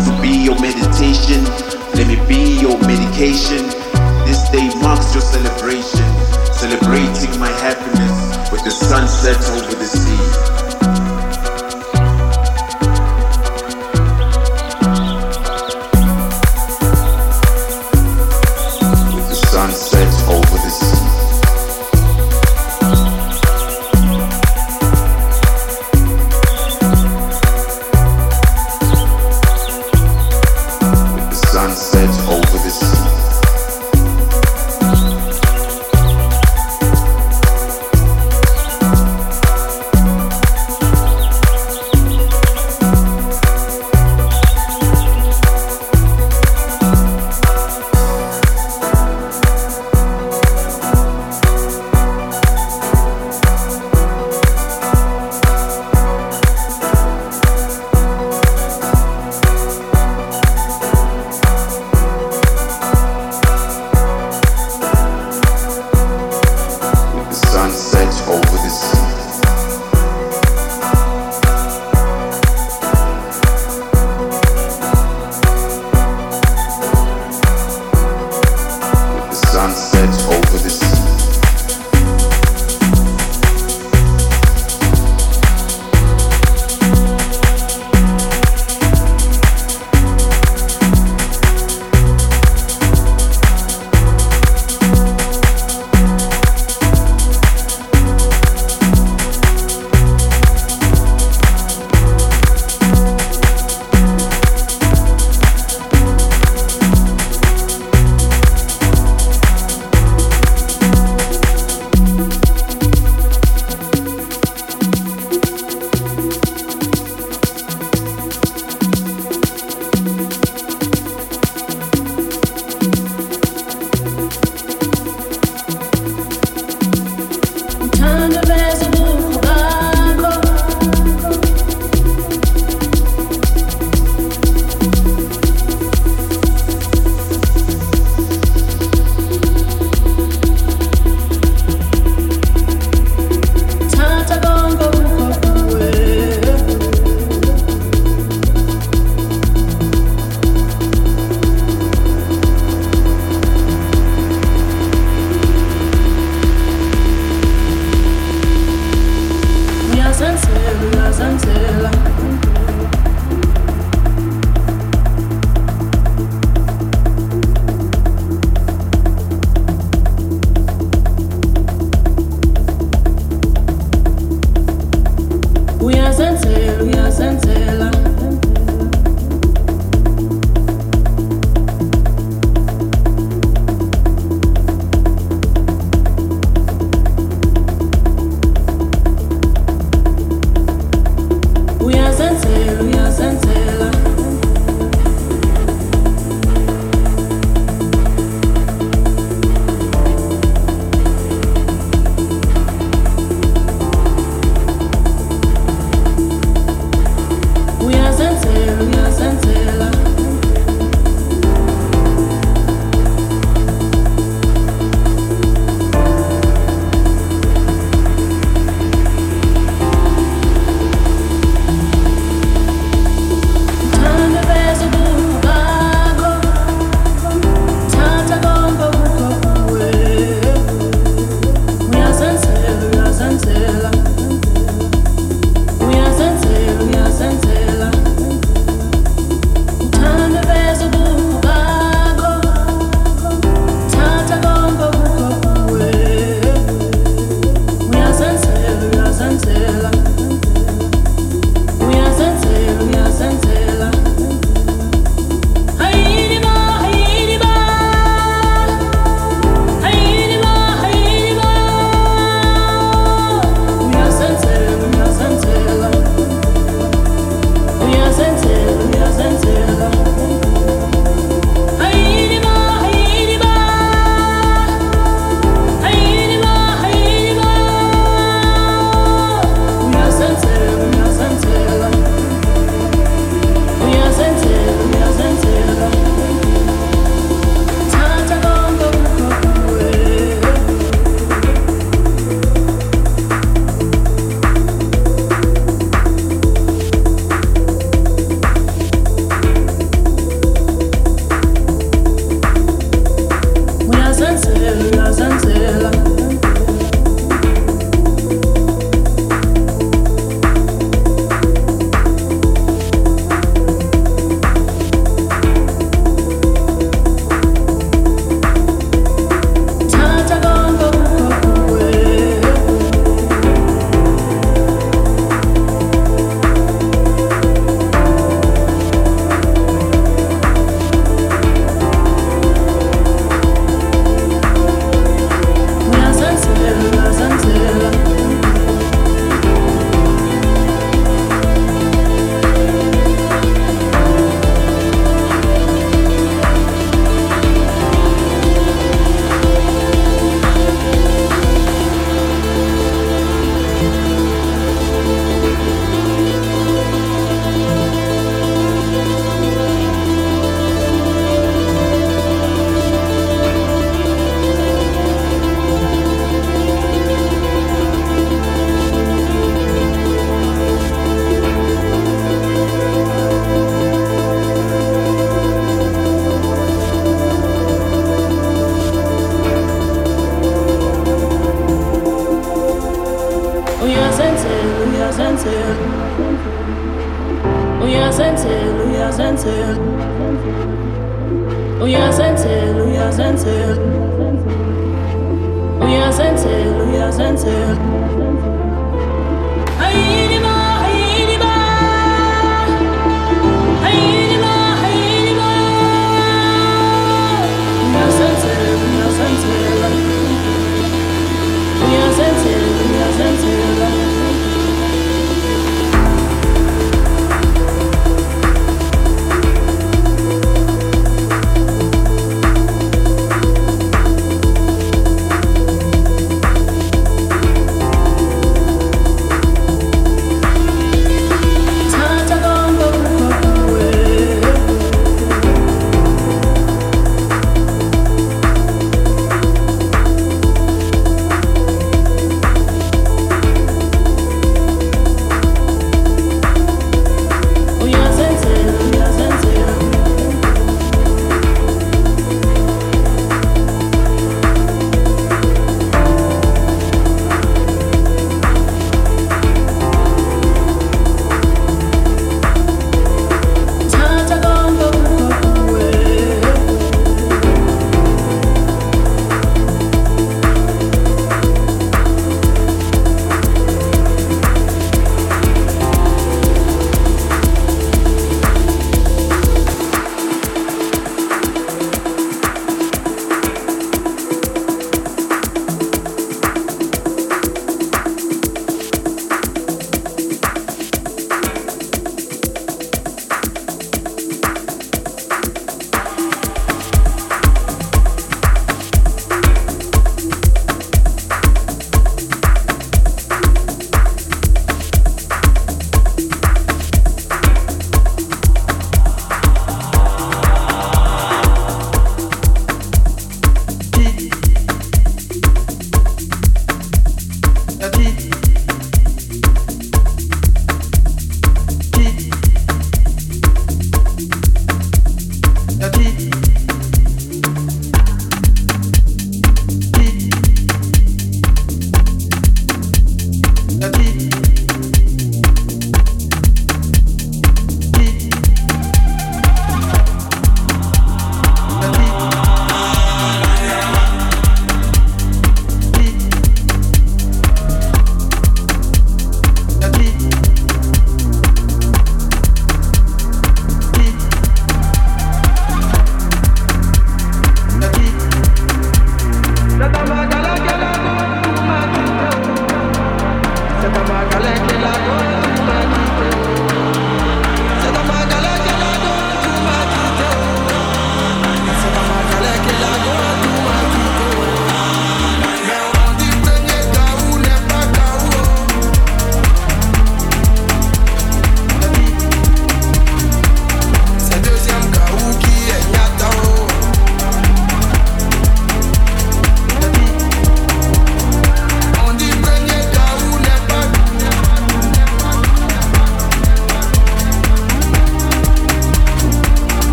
me be your meditation. Let me be your medication. This day marks your celebration, celebrating my happiness with the sunset over the sea.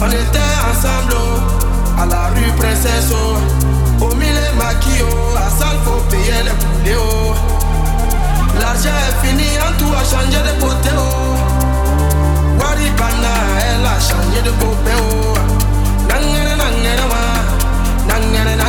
on était ensemble oh, à la rue Princesse. Oh, au milieu maquillot, oh, à salle faut payer les poulets. Oh. L'argent est fini, en tout a changé de côté. Oh. Waribana, elle a changé de copain. Oh. Nangana, nangana, nangana.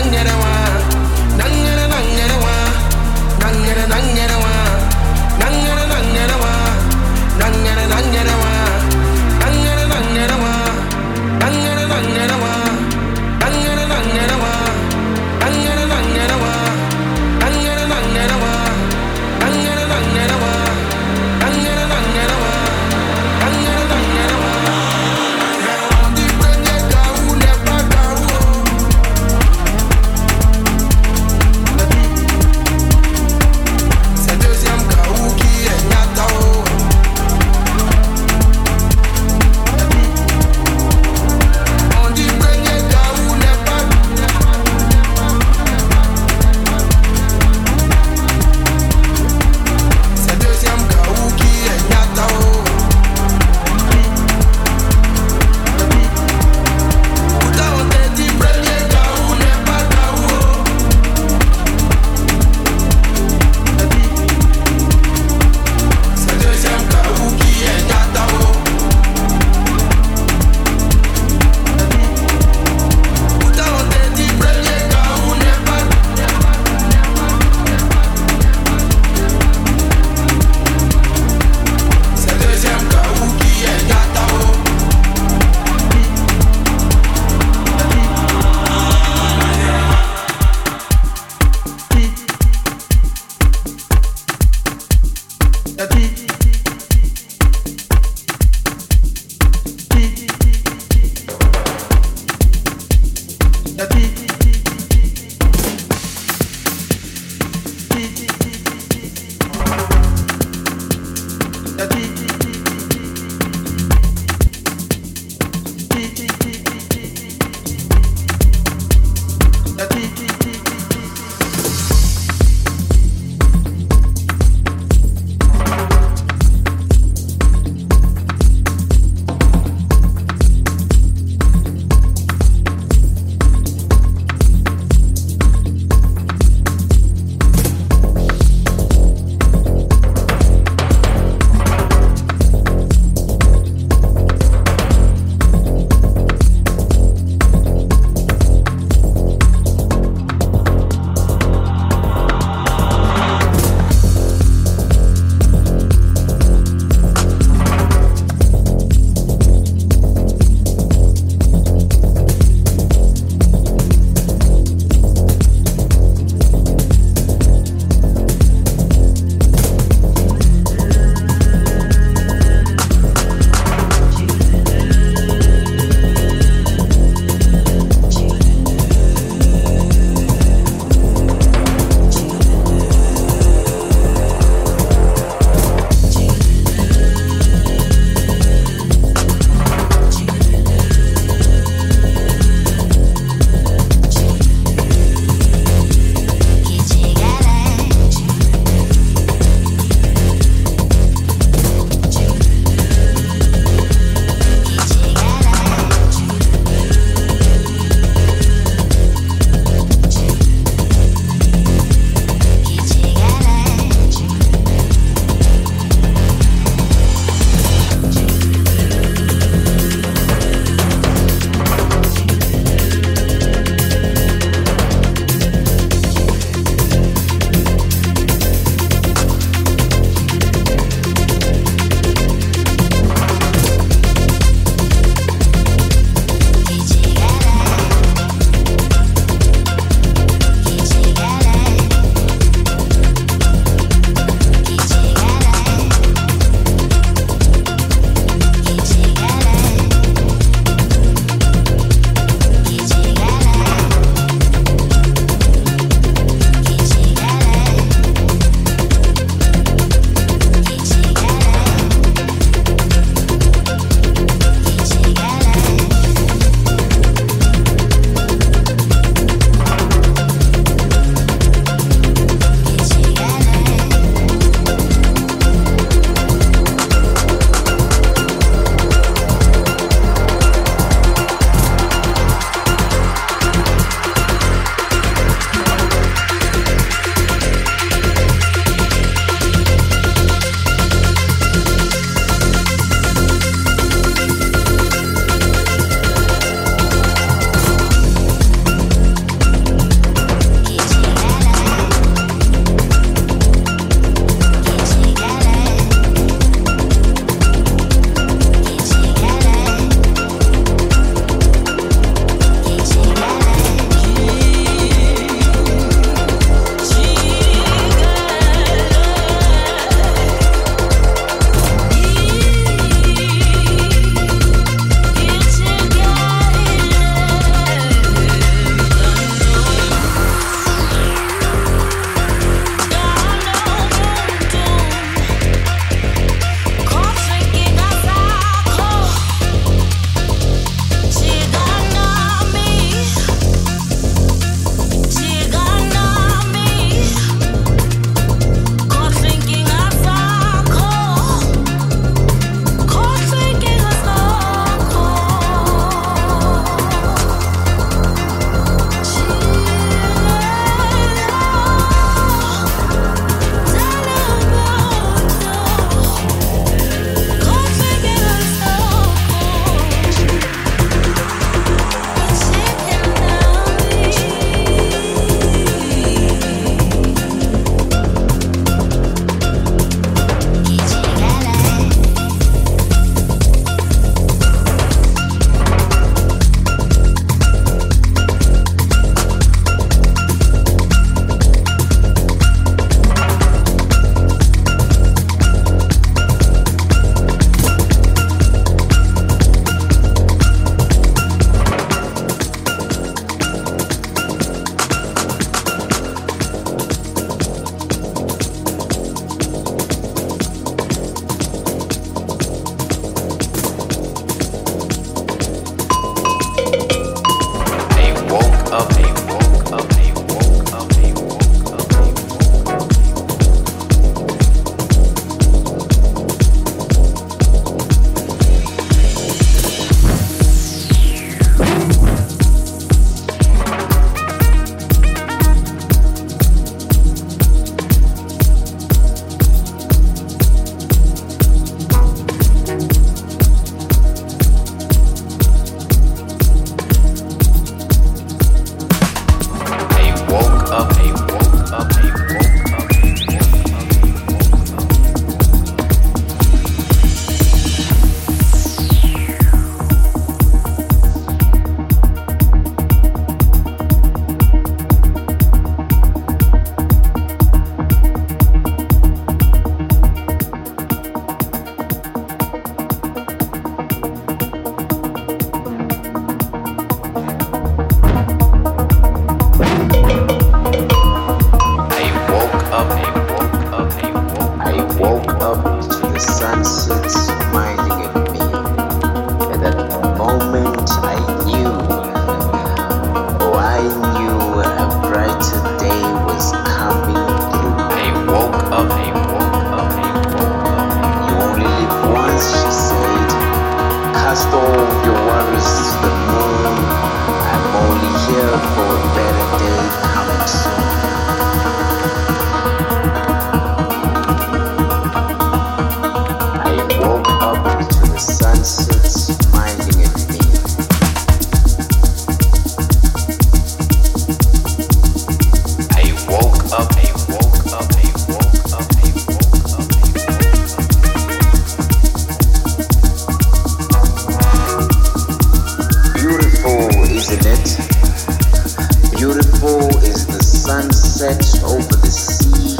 Sunset over the sea.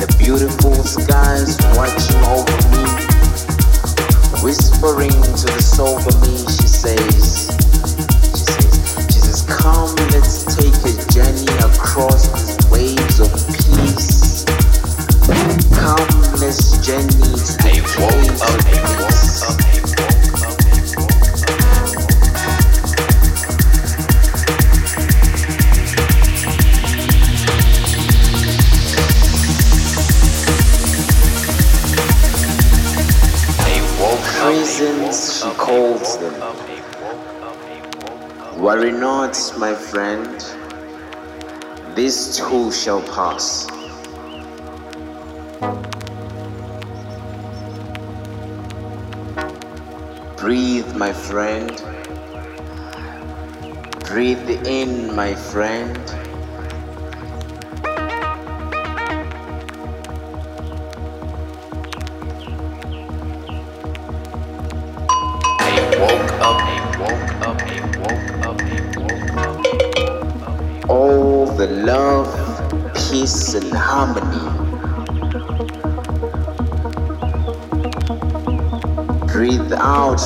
The beautiful skies watching over me. Whispering to the soul of me, she says, she says, she says, come, let's take a journey across these waves of peace. Come, let's journey to the caves of peace. Worry not, my friend, this too shall pass. Breathe, my friend. Breathe in, my friend.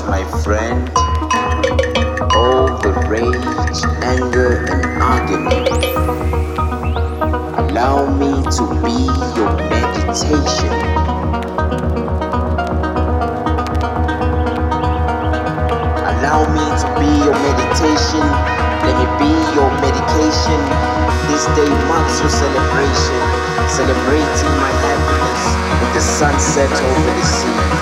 My friend. All the rage, anger, and agony. Allow me to be your meditation. Allow me to be your meditation. Let me be your medication. This day marks your celebration. Celebrating my happiness with the sunset over the sea.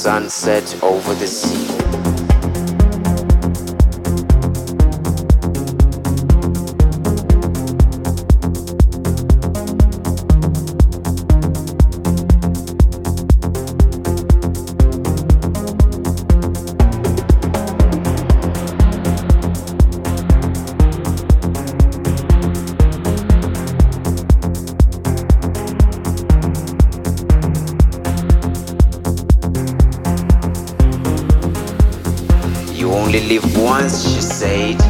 Sunset over the sea. Once, she said.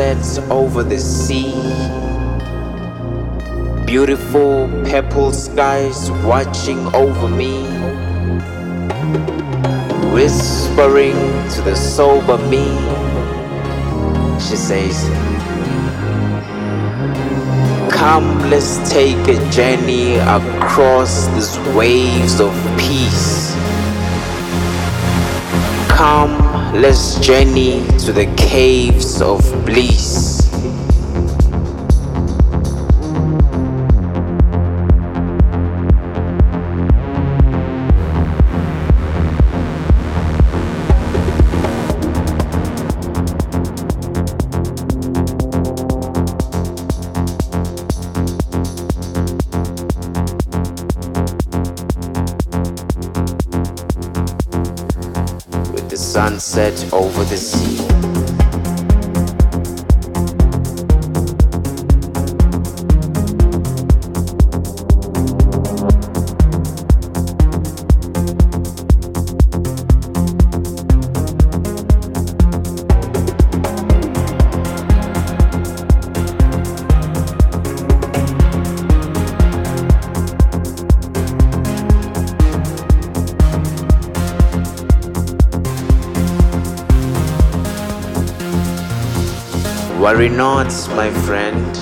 Sunset over the sea. Beautiful purple skies watching over me. Whispering to the sober me. She says, Come, let's take a journey across these waves of peace. Come, let's journey to the caves of bliss. Over the sea. Worry not, my friend,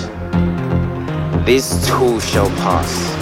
this too shall pass.